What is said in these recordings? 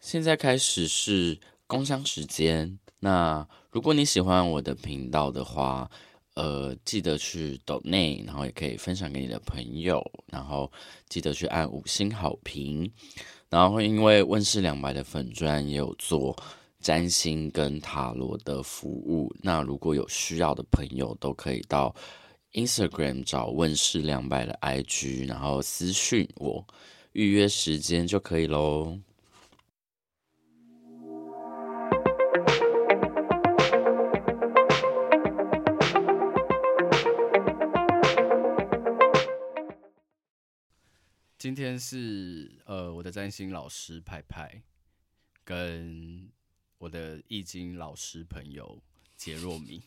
现在开始是工商时间。那如果你喜欢我的频道的话，呃，记得去抖内，然后也可以分享给你的朋友，然后记得去按五星好评。然后因为问世两百的粉专也有做占星跟塔罗的服务，那如果有需要的朋友，都可以到 Instagram 找问世两百的 IG，然后私讯我预约时间就可以喽。今天是呃我的占星老师派派，跟我的易经老师朋友杰若米。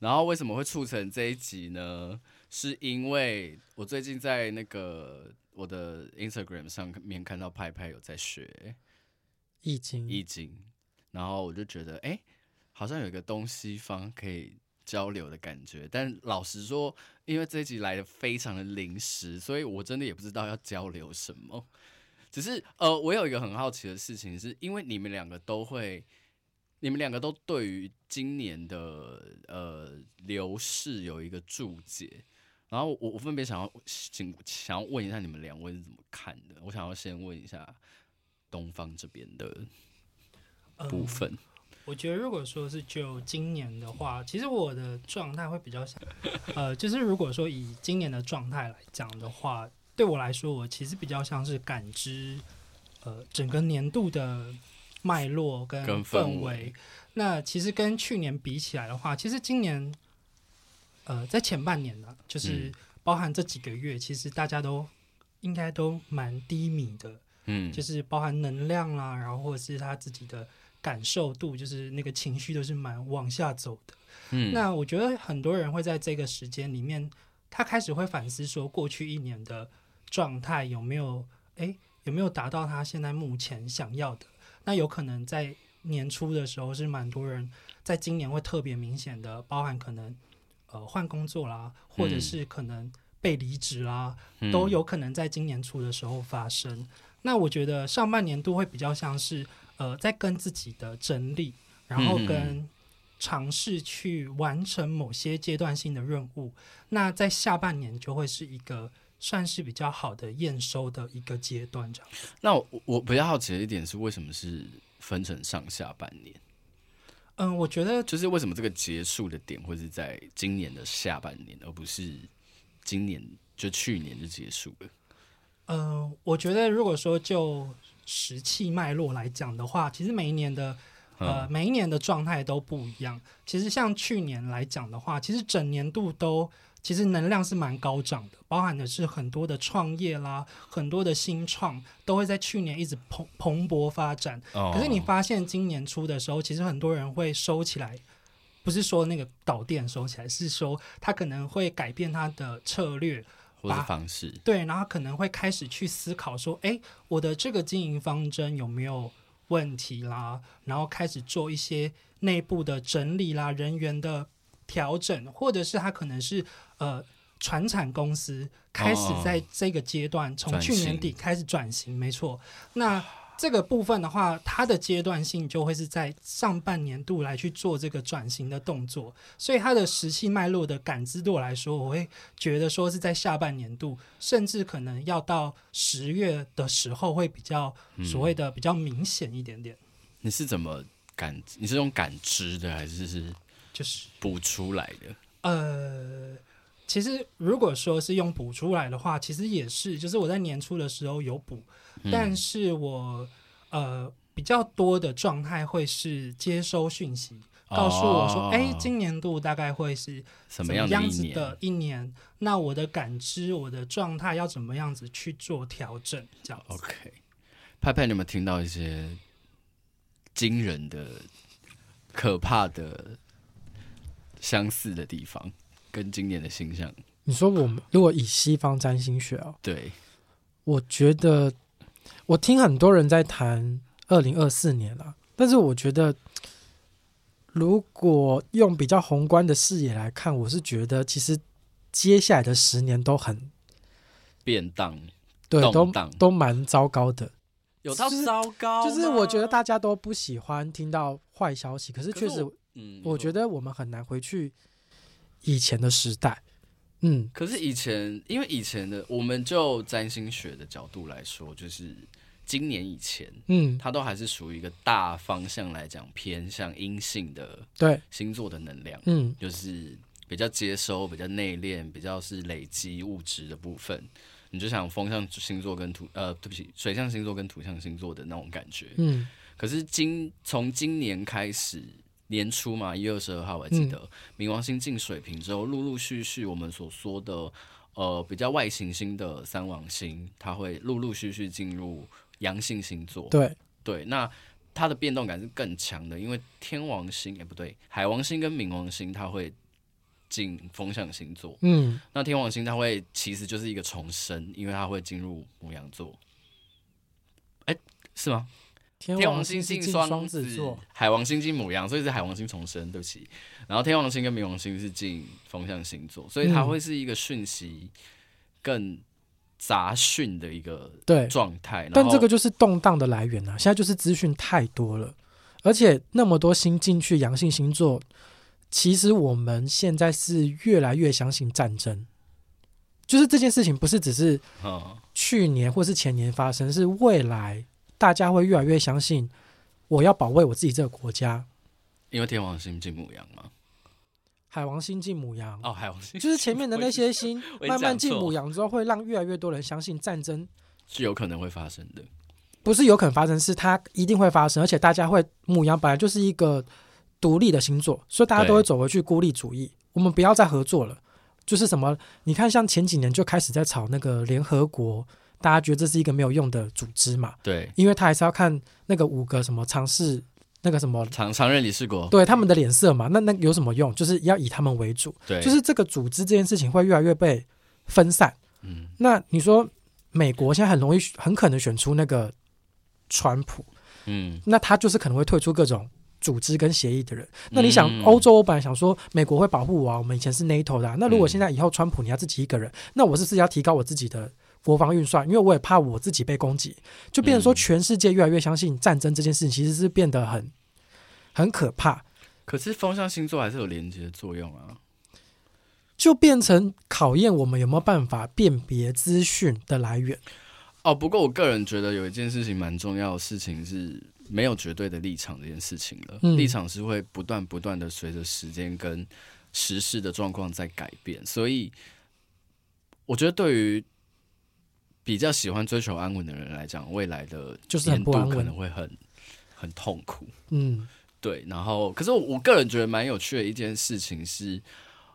然后为什么会促成这一集呢？是因为我最近在那个我的 Instagram 上面看到派派有在学易经，易经，然后我就觉得哎、欸，好像有一个东西方可以。交流的感觉，但老实说，因为这一集来的非常的临时，所以我真的也不知道要交流什么。只是呃，我有一个很好奇的事情，是因为你们两个都会，你们两个都对于今年的呃流逝有一个注解，然后我我分别想要请想要问一下你们两位是怎么看的？我想要先问一下东方这边的部分。嗯我觉得，如果说是就今年的话，其实我的状态会比较像，呃，就是如果说以今年的状态来讲的话，对我来说，我其实比较像是感知，呃，整个年度的脉络跟氛围。那其实跟去年比起来的话，其实今年，呃，在前半年呢，就是包含这几个月，其实大家都应该都蛮低迷的，嗯，就是包含能量啦，然后或者是他自己的。感受度就是那个情绪都是蛮往下走的，嗯，那我觉得很多人会在这个时间里面，他开始会反思说，过去一年的状态有没有，诶，有没有达到他现在目前想要的？那有可能在年初的时候是蛮多人在今年会特别明显的，包含可能呃换工作啦，或者是可能被离职啦，嗯，都有可能在今年初的时候发生。那我觉得上半年度会比较像是。呃，在跟自己的整理，然后跟尝试去完成某些阶段性的任务，嗯、那在下半年就会是一个算是比较好的验收的一个阶段，这样。那我我比较好奇的一点是，为什么是分成上下半年？嗯，我觉得就是为什么这个结束的点会是在今年的下半年，而不是今年就去年就结束了？嗯，我觉得如果说就时气脉络来讲的话，其实每一年的呃每一年的状态都不一样。其实像去年来讲的话，其实整年度都其实能量是蛮高涨的，包含的是很多的创业啦，很多的新创都会在去年一直蓬蓬勃发展。可是你发现今年初的时候，其实很多人会收起来，不是说那个导电收起来，是说他可能会改变他的策略。或者方式对，然后可能会开始去思考说，哎，我的这个经营方针有没有问题啦？然后开始做一些内部的整理啦，人员的调整，或者是他可能是呃，传产公司开始在这个阶段，从去年底开始转型，没错。那这个部分的话，它的阶段性就会是在上半年度来去做这个转型的动作，所以它的时气脉络的感知度来说，我会觉得说是在下半年度，甚至可能要到十月的时候会比较所谓的比较明显一点点。嗯，你是怎么感？你是用感知的，还是是就是补出来的？呃，其实如果说是用补出来的话，其实也是，就是我在年初的时候有补。但是我呃比较多的状态会是接收讯息，告诉我说，哎、今年度大概会是什么样子的一年？那我的感知，我的状态要怎么样子去做调整？这样子。OK，派派，你有没有听到一些惊人的、可怕的、相似的地方？跟今年的星象？你说我们如果以西方占星学哦，对，我觉得。我听很多人在谈二零二四年了，但是我觉得，如果用比较宏观的视野来看，我是觉得其实接下来的十年都很变当，对，都都蛮糟糕的。有到糟糕，就是我觉得大家都不喜欢听到坏消息，可是确实，嗯，我觉得我们很难回去以前的时代。嗯，可是以前，因为以前的，我们就占星学的角度来说，就是今年以前，嗯，它都还是属于一个大方向来讲偏向阴性的对星座的能量，嗯，就是比较接收、比较内敛、比较是累积物质的部分。你就想风象星座跟土呃，对不起，水象星座跟土象星座的那种感觉，嗯，可是今从今年开始。年初嘛，一月二十二号，我还记得、嗯、冥王星进水瓶之后，陆陆续续我们所说的呃比较外行星的三王星，它会陆陆续续进入阳性星座。对对，那它的变动感是更强的，因为天王星哎、欸、不对，海王星跟冥王星它会进风象星座。嗯，那天王星它会其实就是一个重生，因为它会进入母羊座。哎、欸，是吗？天王星进双子座，海王星进母羊，所以是海王星重生。对不起，然后天王星跟冥王星是进风象星座，所以它会是一个讯息更杂讯的一个对状态。但这个就是动荡的来源啊！现在就是资讯太多了，而且那么多星进去阳性星座，其实我们现在是越来越相信战争，就是这件事情不是只是去年或是前年发生，是未来。大家会越来越相信，我要保卫我自己这个国家，因为天王星进母羊嘛，海王星进母羊。哦，海王星。就是前面的那些星 慢慢进母羊之后，会让越来越多人相信战争。是有可能会发生的，不是有可能发生，是它一定会发生，而且大家会母羊本来就是一个独立的星座，所以大家都会走回去孤立主义，我们不要再合作了，就是什么？你看，像前几年就开始在吵那个联合国。大家觉得这是一个没有用的组织嘛？对，因为他还是要看那个五个什么尝试那个什么常常任理事国，对他们的脸色嘛。那那有什么用？就是要以他们为主。对，就是这个组织这件事情会越来越被分散。嗯，那你说美国现在很容易很可能选出那个川普，嗯，那他就是可能会退出各种组织跟协议的人。那你想，欧洲我本来想说美国会保护我啊，我们以前是 NATO 的啊。那如果现在以后川普你要自己一个人，那我是不是要提高我自己的？国防预算，因为我也怕我自己被攻击，就变成说全世界越来越相信战争这件事情，其实是变得很很可怕。可是风象星座还是有连接的作用啊，就变成考验我们有没有办法辨别资讯的来源。哦，不过我个人觉得有一件事情蛮重要的事情是没有绝对的立场这件事情了，嗯、立场是会不断不断的随着时间跟时事的状况在改变，所以我觉得对于。比较喜欢追求安稳的人来讲，未来的年度可能会很很痛苦。嗯，对。然后，可是我我个人觉得蛮有趣的一件事情是，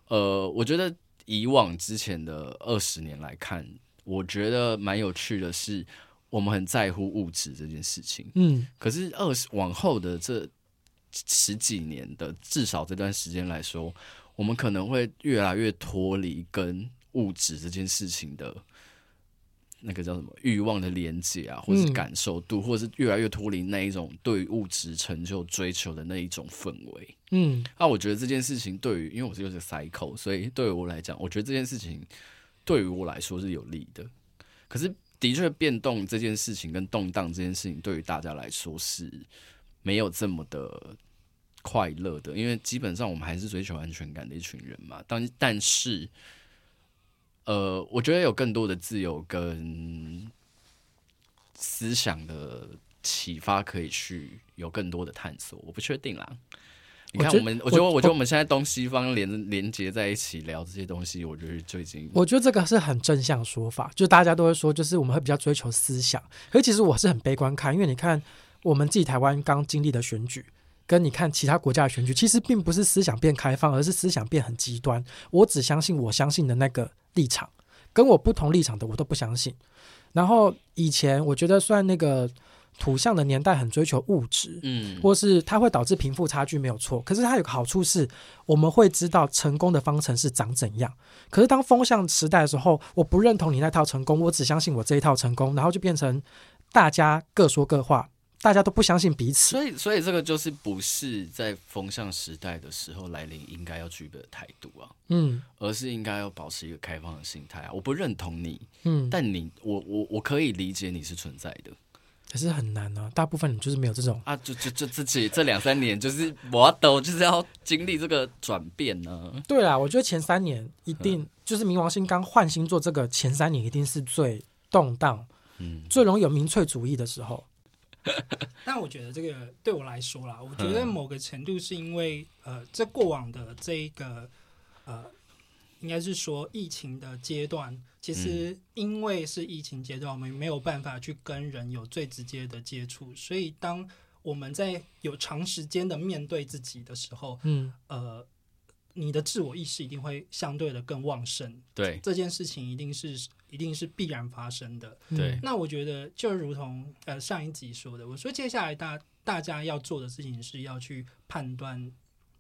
呃，我觉得以往之前的二十年来看，我觉得蛮有趣的是，我们很在乎物质这件事情。嗯，可是二十往后的这十几年的至少这段时间来说，我们可能会越来越脱离跟物质这件事情的。那个叫什么欲望的连接啊，或者是感受度，嗯、或者是越来越脱离那一种对物质成就追求的那一种氛围。嗯，那、啊、我觉得这件事情对于，因为我是有个 cycle，所以对于我来讲，我觉得这件事情对于我来说是有利的。可是，的确变动这件事情跟动荡这件事情，对于大家来说是没有这么的快乐的，因为基本上我们还是追求安全感的一群人嘛。但但是。呃，我觉得有更多的自由跟思想的启发，可以去有更多的探索。我不确定啦。你看，我们我觉得，我觉得我们现在东西方连连接在一起聊这些东西，我觉得就已经。我觉得这个是很正向说法，就大家都会说，就是我们会比较追求思想。可是其实我是很悲观看，因为你看我们自己台湾刚经历的选举。跟你看其他国家的选举，其实并不是思想变开放，而是思想变很极端。我只相信我相信的那个立场，跟我不同立场的我都不相信。然后以前我觉得，虽然那个土象的年代很追求物质，嗯，或是它会导致贫富差距没有错，可是它有个好处是，我们会知道成功的方程式长怎样。可是当风向时代的时候，我不认同你那套成功，我只相信我这一套成功，然后就变成大家各说各话。大家都不相信彼此，所以，所以这个就是不是在风向时代的时候来临应该要具备的态度啊，嗯，而是应该要保持一个开放的心态啊。我不认同你，嗯，但你，我，我，我可以理解你是存在的，可是很难啊，大部分人就是没有这种。啊，就就就自己这两三年就是我都就是要经历这个转变呢、啊。对啦，我觉得前三年一定、嗯、就是冥王星刚换星座，这个前三年一定是最动荡，嗯，最容易有民粹主义的时候。但我觉得这个对我来说啦，我觉得某个程度是因为呃，这过往的这一个呃。应该是说疫情的阶段，其实因为是疫情阶段，我们没有办法去跟人有最直接的接触，所以当我们在有长时间的面对自己的时候，嗯，呃，你的自我意识一定会相对的更旺盛。对，这件事情一定是一定是必然发生的。对，那我觉得就如同呃上一集说的，我说接下来大大家要做的事情是要去判断。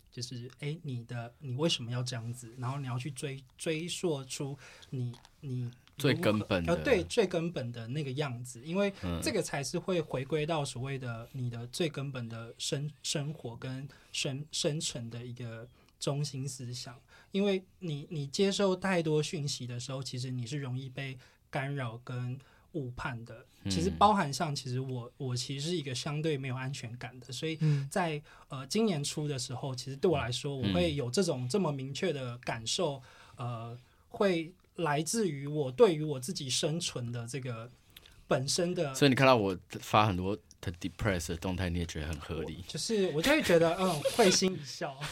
就是哎，你的你为什么要这样子？然后你要去追追溯出你你最根本的对最根本的那个样子，因为这个才是会回归到所谓的你的最根本的生生活跟生生存的一个中心思想。因为你你接受太多讯息的时候，其实你是容易被干扰跟。误判的，其实包含上，其实我我其实是一个相对没有安全感的，所以在呃今年初的时候，其实对我来说，我会有这种这么明确的感受，呃，会来自于我对于我自己生存的这个本身的。所以你看到我发很多很 depressed 的动态，你也觉得很合理？就是我就会觉得，嗯，会心一笑。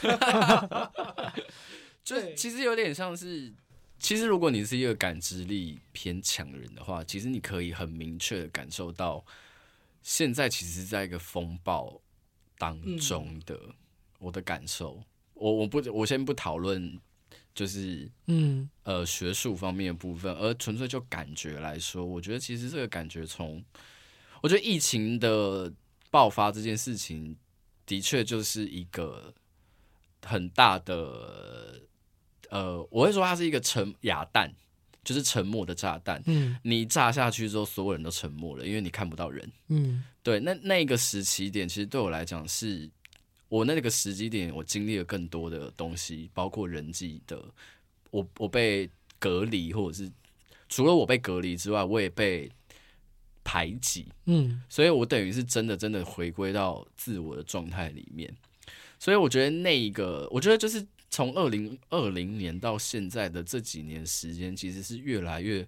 就其实有点像是。其实，如果你是一个感知力偏强的人的话，其实你可以很明确的感受到，现在其实是在一个风暴当中的。我的感受，我我不我先不讨论，就是嗯呃学术方面的部分，而纯粹就感觉来说，我觉得其实这个感觉从，我觉得疫情的爆发这件事情，的确就是一个很大的。呃，我会说它是一个沉哑弹，就是沉默的炸弹。嗯，你炸下去之后，所有人都沉默了，因为你看不到人。嗯，对。那那个时期点，其实对我来讲，是我那个时机点，我经历了更多的东西，包括人际的。我我被隔离，或者是除了我被隔离之外，我也被排挤。嗯，所以我等于是真的真的回归到自我的状态里面。所以我觉得那一个，我觉得就是。从二零二零年到现在的这几年时间，其实是越来越，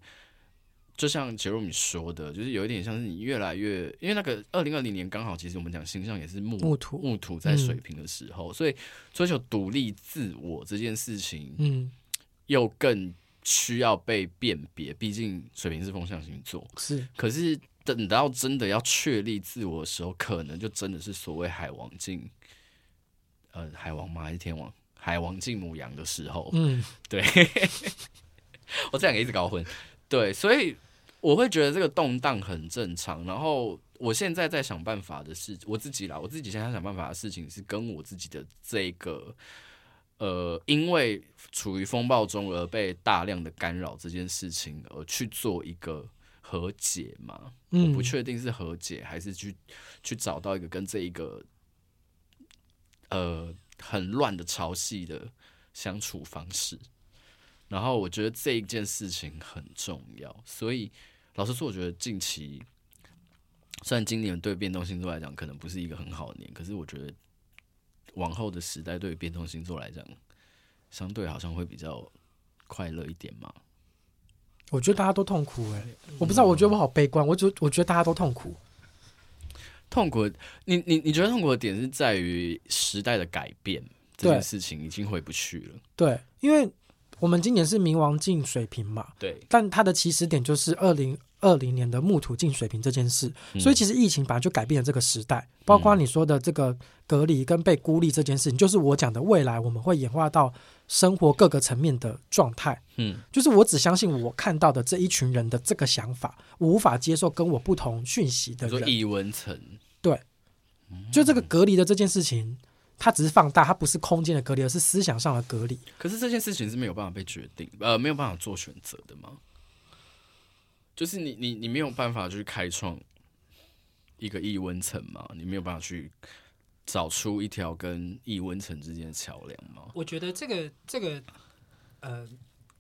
就像杰瑞米说的，就是有一点像是你越来越，因为那个二零二零年刚好，其实我们讲星象也是木木土木土在水平的时候，嗯、所以追求独立自我这件事情，嗯，又更需要被辨别。毕竟水瓶是风象星座，是。可是等到真的要确立自我的时候，可能就真的是所谓海王进，呃，海王吗？还是天王？海王进母羊的时候，嗯，对，我这两个一直搞混，对，所以我会觉得这个动荡很正常。然后我现在在想办法的事，我自己啦，我自己现在想办法的事情是跟我自己的这个，呃，因为处于风暴中而被大量的干扰这件事情，而去做一个和解嘛。我不确定是和解还是去去找到一个跟这一个，呃。很乱的潮汐的相处方式，然后我觉得这一件事情很重要，所以老实说，我觉得近期虽然今年对变动星座来讲可能不是一个很好的年，可是我觉得往后的时代对于变动星座来讲，相对好像会比较快乐一点嘛。我觉得大家都痛苦哎、欸，我不知道，我觉得我好悲观，我觉我觉得大家都痛苦。痛苦，你你你觉得痛苦的点是在于时代的改变，这件事情已经回不去了。对，因为我们今年是冥王进水平嘛，对，但它的起始点就是二零二零年的木土净水平这件事，嗯，所以其实疫情本来就改变了这个时代，包括你说的这个隔离跟被孤立这件事情，就是我讲的未来我们会演化到生活各个层面的状态。嗯，就是我只相信我看到的这一群人的这个想法，我无法接受跟我不同讯息的人。异文层。对，就这个隔离的这件事情，它只是放大，它不是空间的隔离，而是思想上的隔离。可是这件事情是没有办法被决定，呃，没有办法做选择的吗？就是你你你没有办法去开创一个异温层嘛？你没有办法去找出一条跟异温层之间的桥梁吗？我觉得这个这个，呃，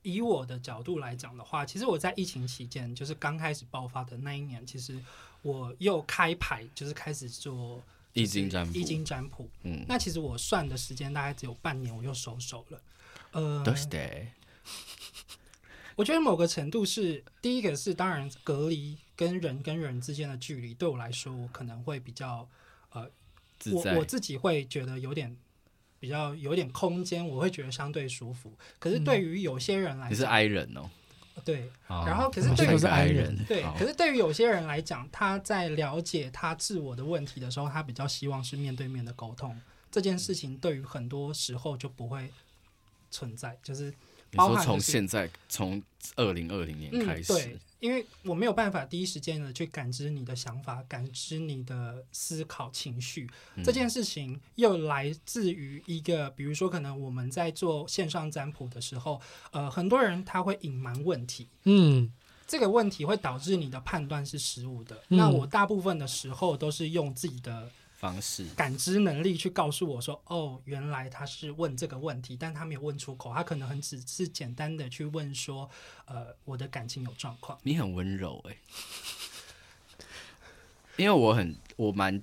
以我的角度来讲的话，其实我在疫情期间，就是刚开始爆发的那一年，其实。我又开牌，就是开始做易经占卜。易经占卜，嗯，那其实我算的时间大概只有半年，我又收手了。呃，都是的。我觉得某个程度是第一个是，当然隔离跟人跟人之间的距离，对我来说，我可能会比较呃，我我自己会觉得有点比较有点空间，我会觉得相对舒服。可是对于有些人来讲，你是 I 人哦。对，然后可是对于是 I 人，对，可是对于有些人来讲，他在了解他自我的问题的时候，他比较希望是面对面的沟通。这件事情对于很多时候就不会存在，就是。你说从现在从二零二零年开始，嗯，对，因为我没有办法第一时间的去感知你的想法，感知你的思考情绪，嗯，这件事情又来自于一个，比如说可能我们在做线上占卜的时候，呃，很多人他会隐瞒问题，嗯，这个问题会导致你的判断是失误的，嗯。那我大部分的时候都是用自己的。方式感知能力去告诉我说，哦，原来他是问这个问题，但他没有问出口，他可能很只是简单的去问说，呃，我的感情有状况。你很温柔哎、欸，因为我很我蛮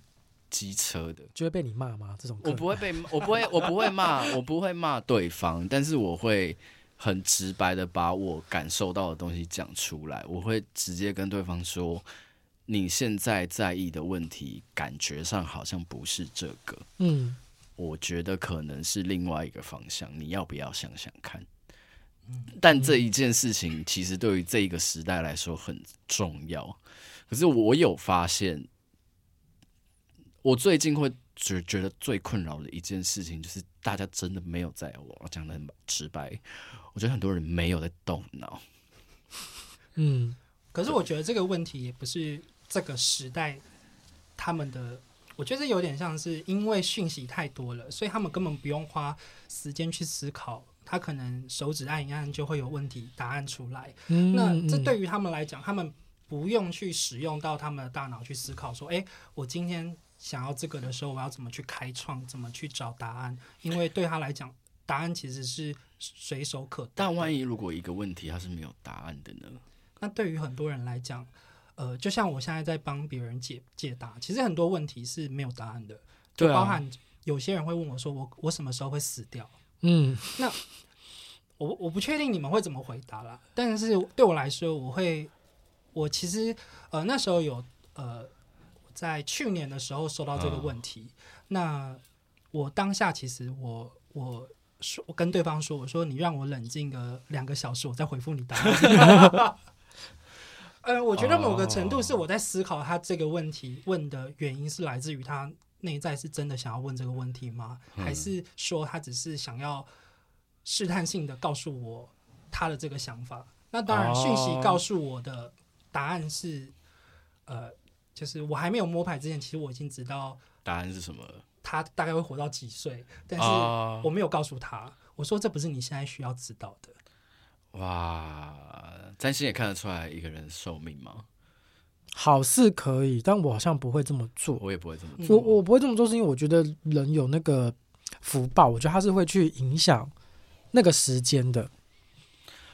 机车的，就会被你骂吗？这种我不会被，我不会，我不会骂，我不会骂对方，但是我会很直白的把我感受到的东西讲出来，我会直接跟对方说。你现在在意的问题，感觉上好像不是这个。嗯，我觉得可能是另外一个方向。你要不要想想看？但这一件事情其实对于这一个时代来说很重要。可是我有发现，我最近会觉觉得最困扰的一件事情，就是大家真的没有在我讲的很直白。我觉得很多人没有在动脑。嗯，可是我觉得这个问题也不是。这个时代，他们的我觉得有点像是因为讯息太多了，所以他们根本不用花时间去思考，他可能手指按一按就会有问题答案出来。嗯，那这对于他们来讲，他们不用去使用到他们的大脑去思考，说：“诶，我今天想要这个的时候，我要怎么去开创，怎么去找答案？”因为对他来讲，答案其实是随手可得。但万一如果一个问题它是没有答案的呢？那对于很多人来讲，呃，就像我现在在帮别人解解答，其实很多问题是没有答案的，就包含有些人会问我说我：“我我什么时候会死掉？”嗯，那我我不确定你们会怎么回答啦。但是对我来说，我会，我其实呃那时候有呃在去年的时候收到这个问题，哦、那我当下其实我我说我跟对方说，我说你让我冷静个两个小时，我再回复你答案。呃，我觉得某个程度是我在思考他这个问题问的原因是来自于他内在是真的想要问这个问题吗？还是说他只是想要试探性的告诉我他的这个想法？那当然，讯息告诉我的答案是，呃，就是我还没有摸牌之前，其实我已经知道答案是什么了。他大概会活到几岁？但是我没有告诉他，我说这不是你现在需要知道的。哇，占星也看得出来一个人寿命吗？好是可以，但我好像不会这么做。我也不会这么做。我我不会这么做，是因为我觉得人有那个福报，我觉得他是会去影响那个时间的。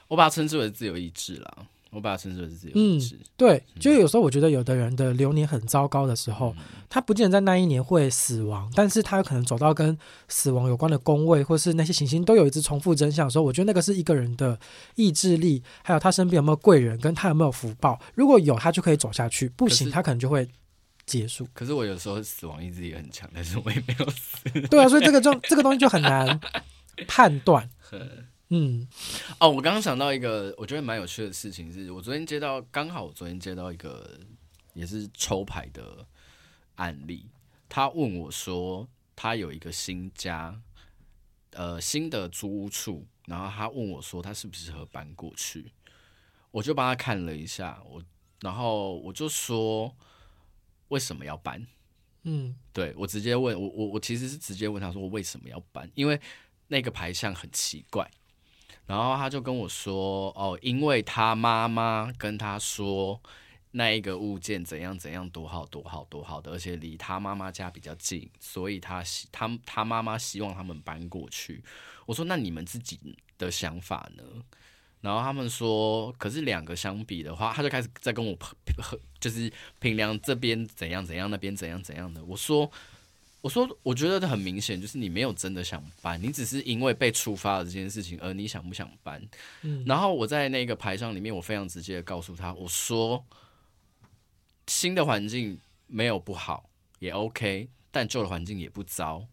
我把它称之为自由意志啦。我把它称之为自由意志。嗯，对，就有时候我觉得有的人的流年很糟糕的时候，嗯，他不见得在那一年会死亡，但是他有可能走到跟死亡有关的宫位，或是那些行星都有一直重复真相的时候，我觉得那个是一个人的意志力，还有他身边有没有贵人，跟他有没有福报。如果有，他就可以走下去；不行，他可能就会结束。可是我有时候死亡意志也很强，但是我也没有死。对啊，所以这个就这个东西就很难判断。嗯，哦，我刚刚想到一个我觉得蛮有趣的事情，是我昨天接到，刚好我昨天接到一个也是抽牌的案例，他问我说他有一个新家，呃，新的租屋处，然后他问我说他适不适合搬过去，我就帮他看了一下，我然后我就说为什么要搬？嗯，对，我直接问我我我其实是直接问他说我为什么要搬，因为那个牌相很奇怪。然后他就跟我说：“哦，因为他妈妈跟他说那一个物件怎样怎样多好多好多好的，而且离他妈妈家比较近，所以他希他他妈妈希望他们搬过去。”我说：“那你们自己的想法呢？”然后他们说，可是两个相比的话，他就开始在跟我就是平量这边怎样怎样，那边怎样怎样的。我说，我说，我觉得很明显，就是你没有真的想搬，你只是因为被触发了这件事情，而你想不想搬。嗯，然后我在那个牌上里面，我非常直接的告诉他，我说，新的环境没有不好，也 OK，但旧的环境也不糟。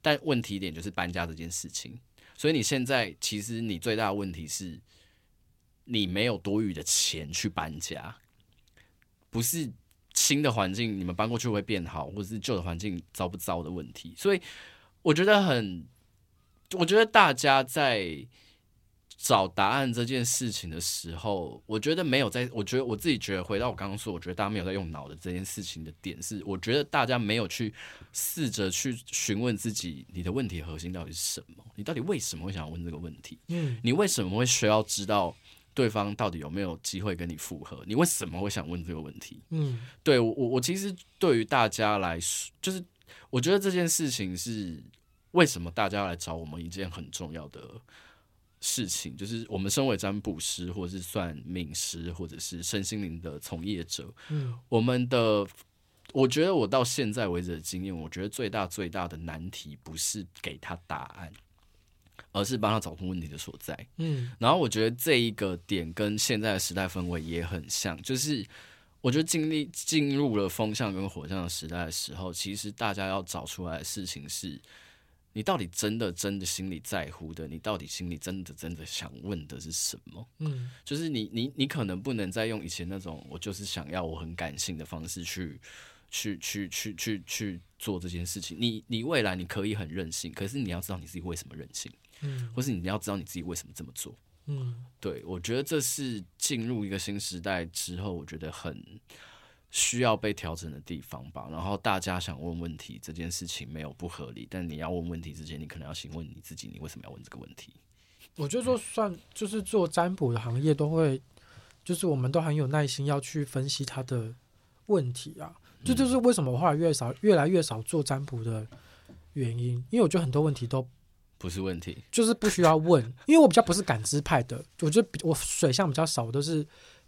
但问题点就是搬家这件事情。所以你现在其实你最大的问题是。你没有多余的钱去搬家，不是新的环境你们搬过去会变好，或者是旧的环境糟不糟的问题。所以我觉得很，我觉得大家在找答案这件事情的时候，我觉得没有在，我觉得我自己觉得回到我刚刚说，我觉得大家没有在用脑的这件事情的点是，我觉得大家没有去试着去询问自己，你的问题核心到底是什么？你到底为什么会想要问这个问题？嗯，你为什么会需要知道？对方到底有没有机会跟你复合？你为什么会想问这个问题？嗯，对我我其实对于大家来说，就是我觉得这件事情是为什么大家要来找我们一件很重要的事情，就是我们身为占卜师，或者是算命师，或者是身心灵的从业者，嗯，我们的我觉得我到现在为止的经验，我觉得最大最大的难题不是给他答案。而是帮他找出问题的所在。嗯，然后我觉得这一个点跟现在的时代氛围也很像，就是我觉得经历进入了风向跟火象的时代的时候，其实大家要找出来的事情是，你到底真的真的心里在乎的，你到底心里真的真的想问的是什么？嗯，就是你你你可能不能再用以前那种我就是想要我很感性的方式去。去去去去去做这件事情，你你未来你可以很任性，可是你要知道你自己为什么任性，嗯，或是你要知道你自己为什么这么做，嗯，对，我觉得这是进入一个新时代之后，我觉得很需要被调整的地方吧。然后大家想问问题这件事情没有不合理，但你要问问题之前，你可能要先问你自己，你为什么要问这个问题？我觉得说算就是做占卜的行业都会，就是我们都很有耐心要去分析他的问题啊。这，就是为什么我后来越少、越来越少做占卜的原因，因为我觉得很多问题都不是问题，就是不需要问。因为我比较不是感知派的，我觉得我水象比较少，我都是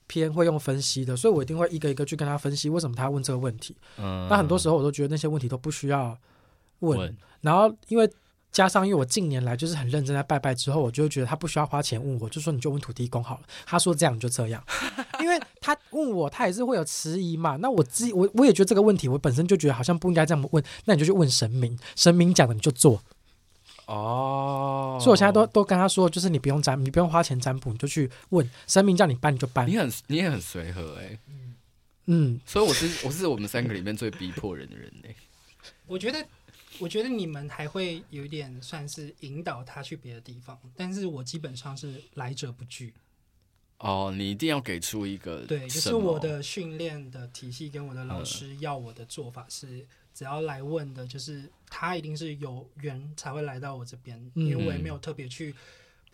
偏会用分析的，所以我一定会一个一个去跟他分析为什么他要问这个问题。嗯，那很多时候我都觉得那些问题都不需要问。问然后因为。加上，因为我近年来就是很认真在拜拜之后，我就会觉得他不需要花钱问我，就说你就问土地公好了。他说这样就这样，因为他问我，他也是会有迟疑嘛。那我自己我我也觉得这个问题，我本身就觉得好像不应该这么问。那你就去问神明，神明讲的你就做。哦，所以我现在都都跟他说，就是你不用占，你不用花钱占卜，你就去问神明，叫你搬你就搬。你很你也很随和哎、欸，嗯，所以我是我是我们三个里面最逼迫人的人呢、欸。我觉得。我觉得你们还会有一点算是引导他去别的地方，但是我基本上是来者不拒。哦，你一定要给出一个对，就是我的训练的体系跟我的老师要我的做法是，只要来问的，就是他一定是有缘才会来到我这边，嗯、因为我也没有特别去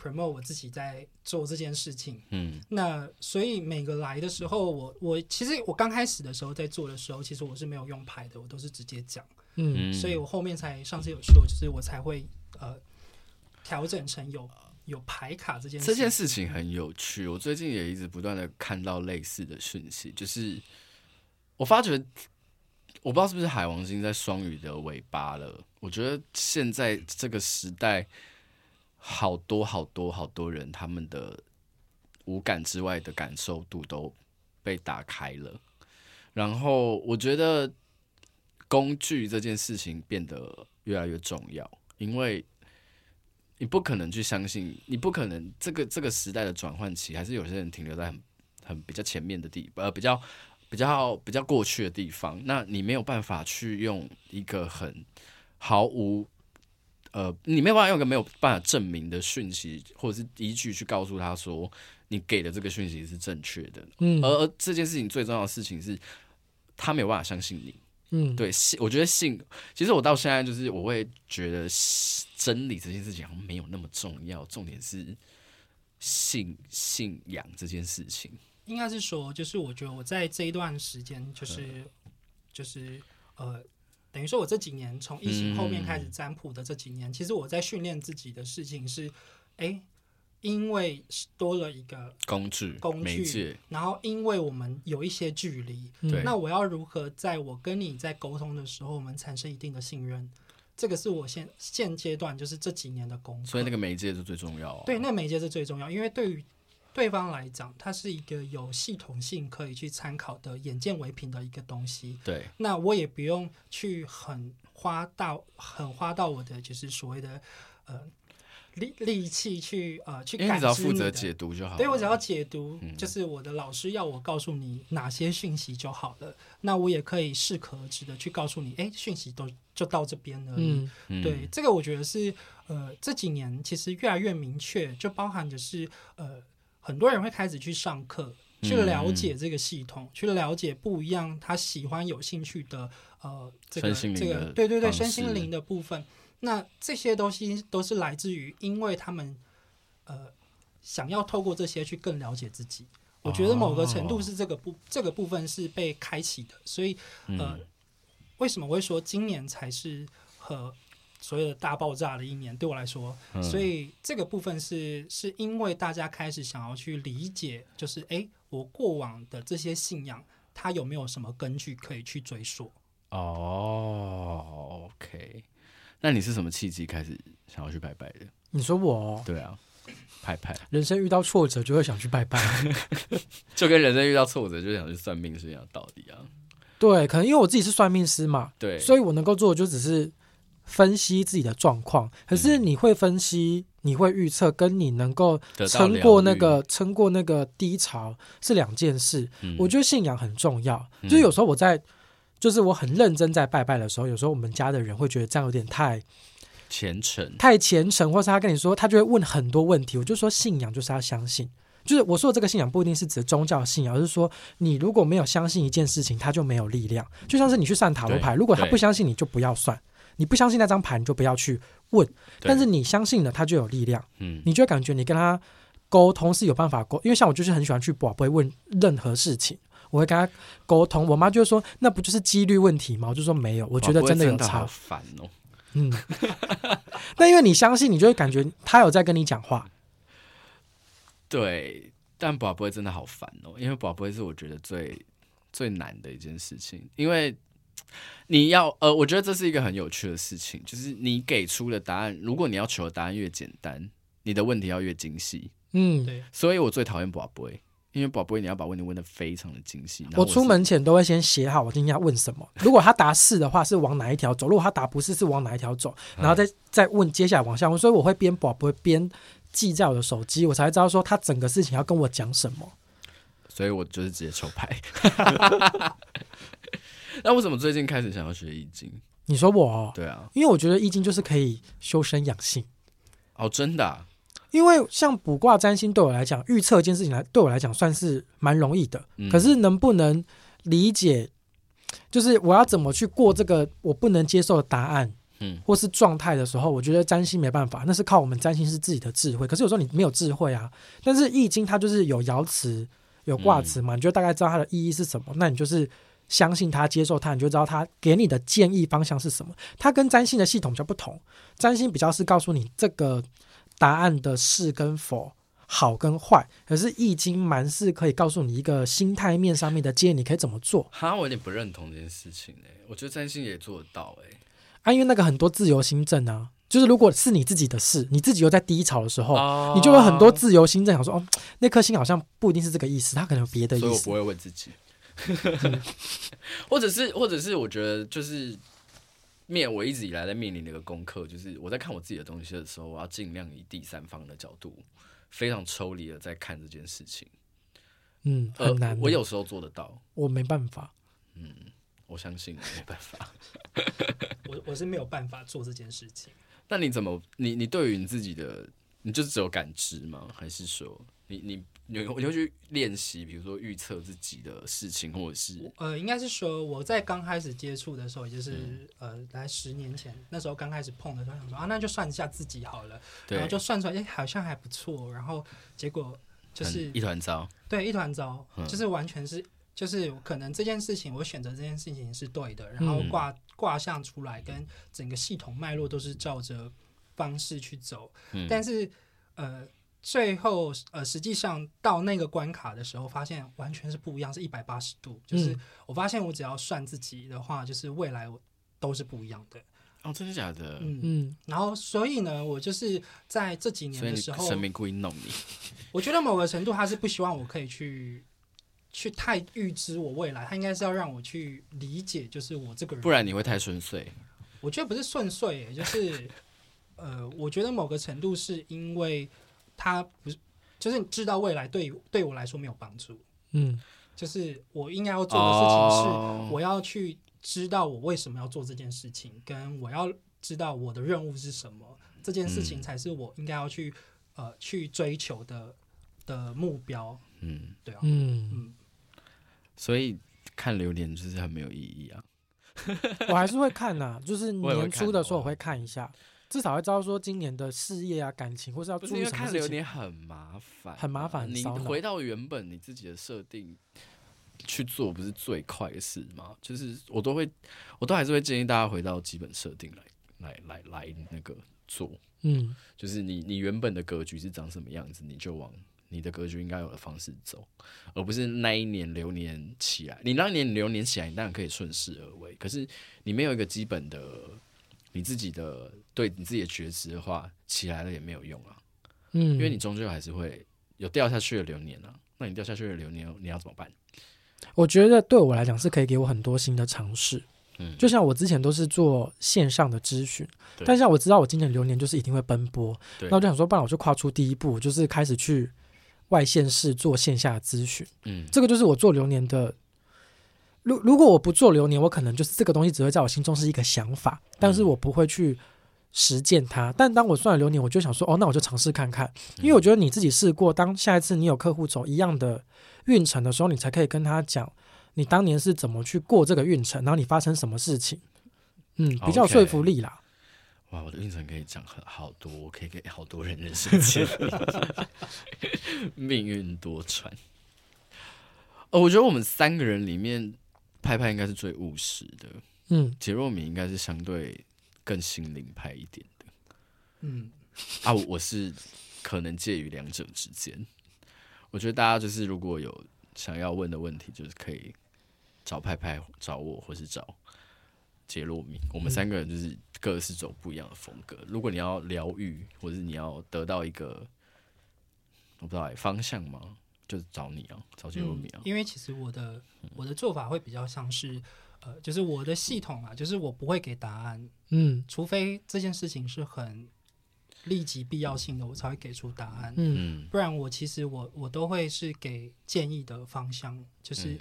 promote 我自己在做这件事情。嗯，那所以每个来的时候，我我其实我刚开始的时候在做的时候，其实我是没有用牌的，我都是直接讲。嗯，所以我后面才上次有说，就是我才会呃调整成有有牌卡这件事。这件事情很有趣，我最近也一直不断的看到类似的讯息，就是我发觉我不知道是不是海王星在双鱼的尾巴了。我觉得现在这个时代，好多好多好多人他们的五感之外的感受度都被打开了，然后我觉得。工具这件事情变得越来越重要，因为你不可能去相信，你不可能这个这个时代的转换期，还是有些人停留在很很比较前面的地，呃，比较比较比较过去的地方。那你没有办法去用一个很毫无呃，你没有办法用一个没有办法证明的讯息或者是依据去告诉他说，你给的这个讯息是正确的。嗯，而这件事情最重要的事情是，他没有办法相信你。嗯，对，信，我觉得信，其实我到现在就是我会觉得真理这件事情好像没有那么重要，重点是信信仰这件事情。应该是说，就是我觉得我在这一段时间，就是、嗯、就是呃，等于说我这几年从疫情后面开始占卜的这几年，嗯、其实我在训练自己的事情是，哎，因为多了一个工具、工具，然后因为我们有一些距离，那我要如何在我跟你在沟通的时候，我们产生一定的信任？这个是我现现阶段就是这几年的工作。所以那个媒介是最重要、啊。对，那个媒介是最重要，因为对于对方来讲，它是一个有系统性可以去参考的、眼见为凭的一个东西。对，那我也不用去很花到很花到我的就是所谓的呃。力力气去呃去感知你，你只要负责解读就好了。对，我只要解读，嗯、就是我的老师要我告诉你哪些讯息就好了。那我也可以适可而止的去告诉你，哎，讯息都就到这边了。嗯、对，这个我觉得是呃这几年其实越来越明确，就包含的是呃很多人会开始去上课，去了解这个系统，嗯、去了解不一样他喜欢有兴趣的呃这个这个对对对身心灵的部分。那这些东西都是来自于，因为他们呃想要透过这些去更了解自己。我觉得某个程度是这个部、哦、这个部分是被开启的，所以呃，嗯、为什么我会说今年才是和所有的大爆炸的一年？对我来说，嗯、所以这个部分是是因为大家开始想要去理解，就是哎，我过往的这些信仰，它有没有什么根据可以去追溯？哦，OK。那你是什么契机开始想要去拜拜的？你说我？对啊，拜拜。人生遇到挫折就会想去拜拜，就跟人生遇到挫折就想去算命是一样的道理啊。对，可能因为我自己是算命师嘛，对，所以我能够做的就只是分析自己的状况。可是你会分析，你会预测，跟你能够撑过那个撑过那个低潮是两件事。嗯，我觉得信仰很重要，就有时候我在。就是我很认真在拜拜的时候，有时候我们家的人会觉得这样有点太虔诚，太虔诚，或是他跟你说，他就会问很多问题。我就说，信仰就是要相信，就是我说的这个信仰不一定是指宗教信仰，而是说你如果没有相信一件事情，它就没有力量。就像是你去算塔罗牌，如果他不相信你就不要算，你不相信那张牌你就不要去问。但是你相信了，他就有力量。嗯，你就会感觉你跟他沟通是有办法沟，因为像我就是很喜欢去博，不会问任何事情。我会跟他沟通，我妈就说：“那不就是几率问题吗？”我就说：“没有，我觉得真的有差。”烦哦。嗯，那因为你相信，你就会感觉他有在跟你讲话。对，但宝贝真的好烦哦，因为宝贝是我觉得最最难的一件事情，因为你要呃，我觉得这是一个很有趣的事情，就是你给出的答案，如果你要求的答案越简单，你的问题要越精细。嗯，对，所以我最讨厌宝贝。因为宝贝，你要把问题问的非常的精细。我出门前都会先写好，我今天要问什么。如果他答是的话，是往哪一条走；如果他答不是，是往哪一条走。然后再再问接下来往下问。所以我会边宝贝边记在我的手机，我才知道说他整个事情要跟我讲什么。所以我就是直接抽牌。那为什么最近开始想要学易经？你说我？对啊，因为我觉得易经就是可以修身养性。哦，真的啊？因为像卜卦占星对我来讲，预测一件事情来对我来讲算是蛮容易的。嗯、可是能不能理解，就是我要怎么去过这个我不能接受的答案，嗯，或是状态的时候，我觉得占星没办法，那是靠我们占星师自己的智慧。可是有时候你没有智慧啊。但是易经它就是有爻辞、有卦辞嘛，你就大概知道它的意义是什么。那你就是相信他、接受他，你就知道他给你的建议方向是什么。他跟占星的系统比较不同，占星比较是告诉你这个。答案的是跟否，好跟坏，可是易经蛮是可以告诉你一个心态面上面的建议，你可以怎么做？哈，我有点不认同这件事情哎、欸，我觉得占星也做得到哎、欸，啊，因为那个很多自由心证啊，就是如果是你自己的事，你自己又在低潮的时候，哦、你就有很多自由心证，想说哦，那颗星好像不一定是这个意思，它可能有别的意思，所以我不会问自己，或者是，或者是我觉得就是。面我一直以来在面临的一个功课，就是我在看我自己的东西的时候，我要尽量以第三方的角度，非常抽离的在看这件事情。嗯，很难、呃。我有时候做得到，我没办法。嗯，我相信我没办法。我我是没有办法做这件事情。那你怎么？你你对于你自己的，你就是只有感知吗？还是说你你？你你会去练习，比如说预测自己的事情，或者是呃，应该是说我在刚开始接触的时候，也就是、嗯、呃，来十年前那时候刚开始碰的时候，想说啊，那就算一下自己好了，然后就算出来，哎、欸，好像还不错，然后结果就是一团糟，对，一团糟，嗯、就是完全是就是可能这件事情我选择这件事情是对的，然后卦卦象出来跟整个系统脉络都是照着方式去走，嗯、但是呃。最后呃，实际上到那个关卡的时候，发现完全是不一样，是一百八十度。就是我发现我只要算自己的话，就是未来都是不一样的。哦，真的假的？嗯嗯。然后所以呢，我就是在这几年的时候，神明故意弄你。我觉得某个程度他是不希望我可以去去太预知我未来，他应该是要让我去理解，就是我这个人，不然你会太顺遂。我觉得不是顺遂，就是 呃，我觉得某个程度是因为他不是，就是你知道未来对对我来说没有帮助。嗯，就是我应该要做的事情是，我要去知道我为什么要做这件事情，跟我要知道我的任务是什么，这件事情才是我应该要去呃去追求的的目标。嗯，对啊，嗯。嗯，所以看榴莲就是很没有意义啊。我还是会看呐、啊，就是年初的时候我会看一下，至少会知道说今年的事业啊、感情，或是要注意什么事情。看流年很麻烦，很麻烦。你回到原本你自己的设定去做，不是最快的事吗？就是我都会，我都还是会建议大家回到基本设定来，来，来，来那个做。嗯，就是你你原本的格局是长什么样子，你就往。你的格局应该有的方式走，而不是那一年流年起来。你那一年流年起来，你当然可以顺势而为。可是你没有一个基本的你自己的对你自己的觉知的话，起来了也没有用啊。嗯，因为你终究还是会有掉下去的流年啊。那你掉下去的流年，你要怎么办？我觉得对我来讲是可以给我很多新的尝试。嗯，就像我之前都是做线上的咨询，但像我知道我今年流年就是一定会奔波，那我就想说，不然我就跨出第一步，就是开始去。外县市做线下咨询，嗯，这个就是我做流年的。如如果我不做流年，我可能就是这个东西只会在我心中是一个想法，但是我不会去实践它。但当我算了流年，我就想说，哦，那我就尝试看看，因为我觉得你自己试过，当下一次你有客户走一样的运程的时候，你才可以跟他讲你当年是怎么去过这个运程，然后你发生什么事情，嗯，比较有说服力啦。哇，我的运程可以讲很好多，我可以给好多人认识 命运多舛。哦，我觉得我们三个人里面，派派应该是最务实的，嗯，杰若米应该是相对更心灵派一点的，嗯，啊，我是可能介于两者之间。我觉得大家就是如果有想要问的问题，就是可以找派派、找我，或是找。杰洛米，我们三个人就是各是走不一样的风格。嗯、如果你要疗愈，或者是你要得到一个我不知道、欸、方向吗？就是找你啊，找杰洛米啊、嗯。因为其实我的我的做法会比较像是，呃，就是我的系统啊，就是我不会给答案，嗯，除非这件事情是很立即必要性的，我才会给出答案，嗯，不然我其实我我都会是给建议的方向，就是。嗯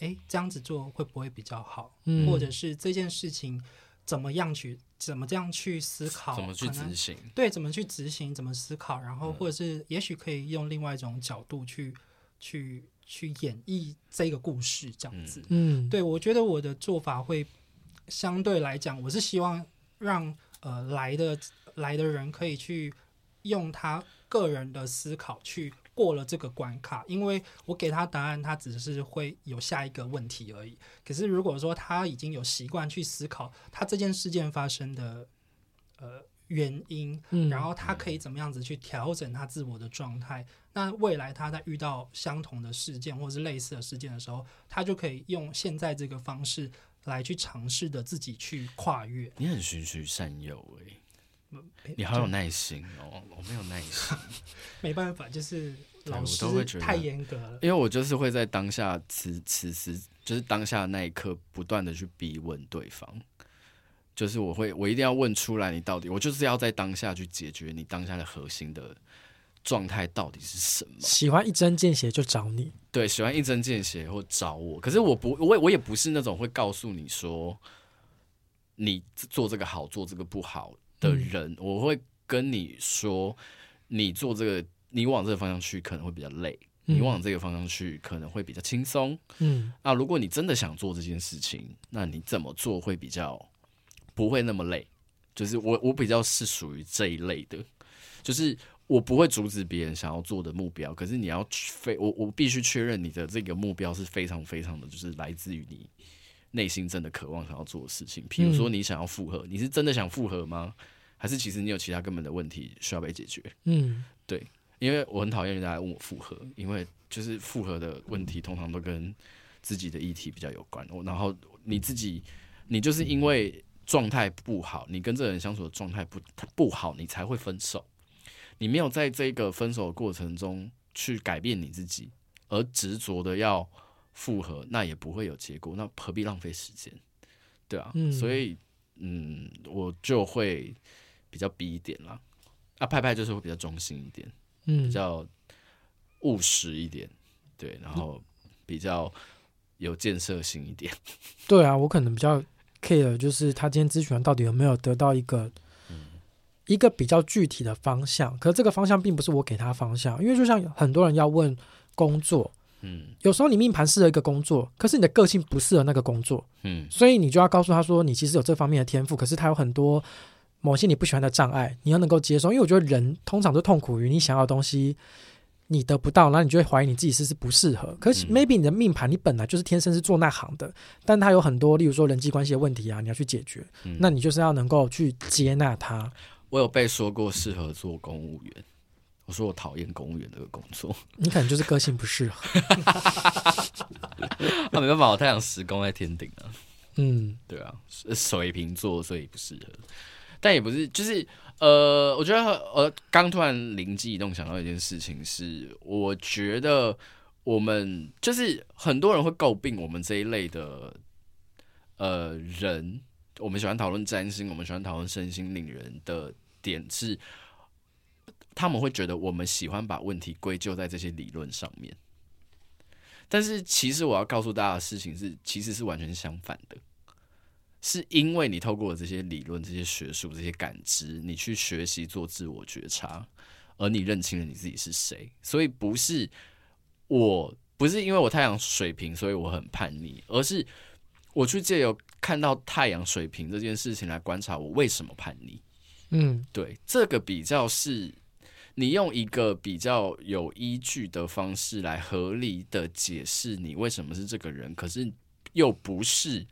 诶，这样子做会不会比较好？嗯，或者是这件事情怎么样去怎么这样去思考？怎么去执行？对，怎么去执行？怎么思考？然后或者是也许可以用另外一种角度去去去演绎这个故事，这样子。嗯，对，我觉得我的做法会相对来讲，我是希望让呃来的来的人可以去用他个人的思考去。过了这个关卡，因为我给他答案，他只是会有下一个问题而已。可是如果说他已经有习惯去思考他这件事件发生的呃原因，嗯，然后他可以怎么样子去调整他自我的状态，那未来他在遇到相同的事件或是类似的事件的时候，他就可以用现在这个方式来去尝试的自己去跨越。你很循循善诱诶，你好有耐心哦，我没有耐心，没办法，就是。老师都会觉得太严格了，因为我就是会在当下此此时，就是当下那一刻，不断的去逼问对方，就是我会，我一定要问出来，你到底，我就是要在当下去解决你当下的核心的状态到底是什么。喜欢一针见血就找你，对，喜欢一针见血或找我，可是我不，我我也不是那种会告诉你说你做这个好，做这个不好的人，嗯、我会跟你说，你做这个。你往这个方向去可能会比较累，嗯、你往这个方向去可能会比较轻松。嗯，那，如果你真的想做这件事情，那你怎么做会比较不会那么累？就是我我比较是属于这一类的，就是我不会阻止别人想要做的目标，可是你要非我我必须确认你的这个目标是非常非常的就是来自于你内心真的渴望想要做的事情。譬如说你想要复合，你是真的想复合吗？还是其实你有其他根本的问题需要被解决？嗯，对。因为我很讨厌人家来问我复合，因为就是复合的问题通常都跟自己的议题比较有关。然后你自己，你就是因为状态不好，你跟这个人相处的状态不不好，你才会分手。你没有在这个分手的过程中去改变你自己，而执着的要复合，那也不会有结果。那何必浪费时间？对啊，嗯、所以嗯，我就会比较逼一点啦。啊，派派就是会比较中心一点，嗯，比较务实一点，对，然后比较有建设性一点。对啊，我可能比较 care，就是他今天咨询完到底有没有得到一个、嗯、一个比较具体的方向。可是这个方向并不是我给他方向，因为就像很多人要问工作，嗯，有时候你命盘适合一个工作，可是你的个性不适合那个工作，嗯，所以你就要告诉他说，你其实有这方面的天赋，可是他有很多。某些你不喜欢的障碍，你要能够接受，因为我觉得人通常都痛苦于你想要的东西你得不到，然后你就会怀疑你自己是不是不适合。可是 maybe 你的命盘你本来就是天生是做那行的，但它有很多，例如说人际关系的问题啊，你要去解决，嗯、那你就是要能够去接纳它。我有被说过适合做公务员，我说我讨厌公务员这个工作，你可能就是个性不适合。那、啊、没办法，我太阳时宫在天顶啊。嗯，对啊，水瓶座所以不适合。但也不是，就是呃，我觉得呃，刚突然灵机一动想到一件事情是，我觉得我们就是很多人会诟病我们这一类的呃人，我们喜欢讨论占星，我们喜欢讨论身心灵人的点是，他们会觉得我们喜欢把问题归咎在这些理论上面，但是其实我要告诉大家的事情是，其实是完全相反的。是因为你透过这些理论、这些学术、这些感知，你去学习做自我觉察，而你认清了你自己是谁。所以不是我，不是因为我太阳水平，所以我很叛逆，而是我去借由看到太阳水平这件事情来观察我为什么叛逆。嗯，对，这个比较是你用一个比较有依据的方式来合理的解释你为什么是这个人，可是又不是。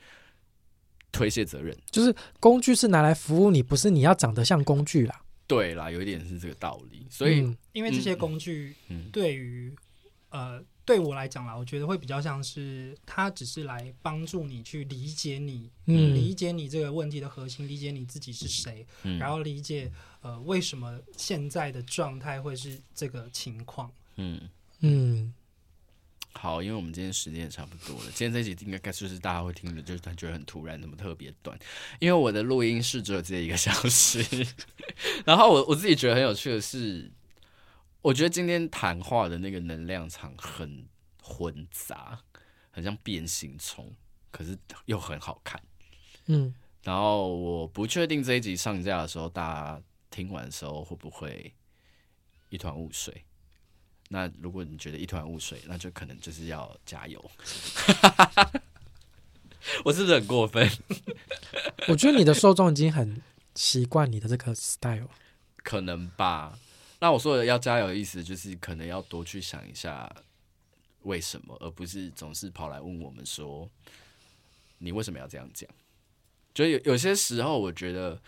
推卸责任，就是工具是拿来服务你，不是你要长得像工具啦。对啦，有一点是这个道理。所以，嗯、因为这些工具对于、嗯、呃对我来讲啦，我觉得会比较像是它只是来帮助你去理解你，嗯，理解你这个问题的核心，理解你自己是谁，嗯、然后理解呃为什么现在的状态会是这个情况。嗯嗯。好，因为我们今天时间也差不多了。今天这集应该就是大家会听的，就是他觉得很突然，怎么特别短？因为我的录音室只有这一个小时。然后我我自己觉得很有趣的是，我觉得今天谈话的那个能量场很混杂，很像变形虫，可是又很好看。嗯，然后我不确定这一集上架的时候，大家听完的时候会不会一团雾水。那如果你觉得一团雾水，那就可能就是要加油。我是不是很过分？我觉得你的受众已经很习惯你的这个 style，可能吧。那我说的要加油的意思，就是可能要多去想一下为什么，而不是总是跑来问我们说你为什么要这样讲。就有有些时候，我觉得。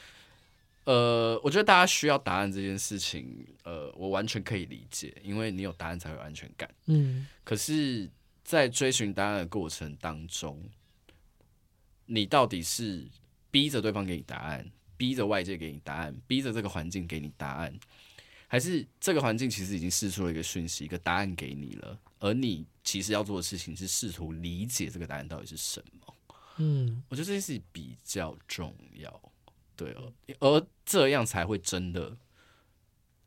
呃，我觉得大家需要答案这件事情，呃，我完全可以理解，因为你有答案才有安全感。嗯，可是，在追寻答案的过程当中，你到底是逼着对方给你答案，逼着外界给你答案，逼着这个环境给你答案，还是这个环境其实已经试出了一个讯息，一个答案给你了，而你其实要做的事情是试图理解这个答案到底是什么？嗯，我觉得这件事情比较重要。对哦，而这样才会真的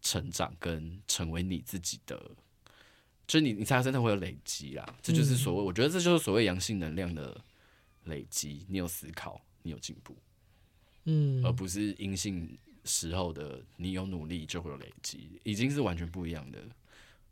成长，跟成为你自己的，就是你，你才真的会有累积啦。这就是所谓，我觉得这就是所谓阳性能量的累积。你有思考，你有进步，嗯，而不是阴性时候的你有努力就会有累积，已经是完全不一样的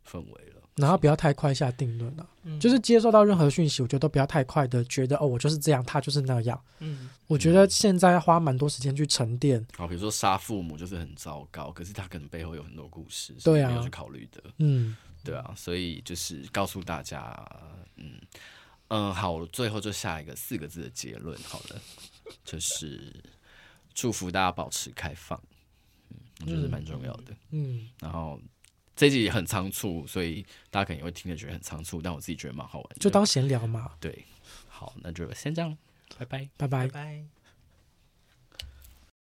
氛围了。然后不要太快下定论了，嗯，就是接受到任何讯息，我觉得都不要太快的觉得哦，我就是这样，他就是那样。嗯，我觉得现在要花蛮多时间去沉淀。好，比如说杀父母就是很糟糕，可是他可能背后有很多故事，对啊，没有去考虑的。嗯，对啊，所以就是告诉大家，嗯嗯，好，最后就下一个四个字的结论好了，就是祝福大家保持开放，嗯，我觉得蛮重要的。嗯，然后。这集很仓促，所以大家可能也会听着觉得很仓促，但我自己觉得蛮好玩的，就当闲聊嘛。对，好，那就先这样，拜拜，拜拜拜。拜。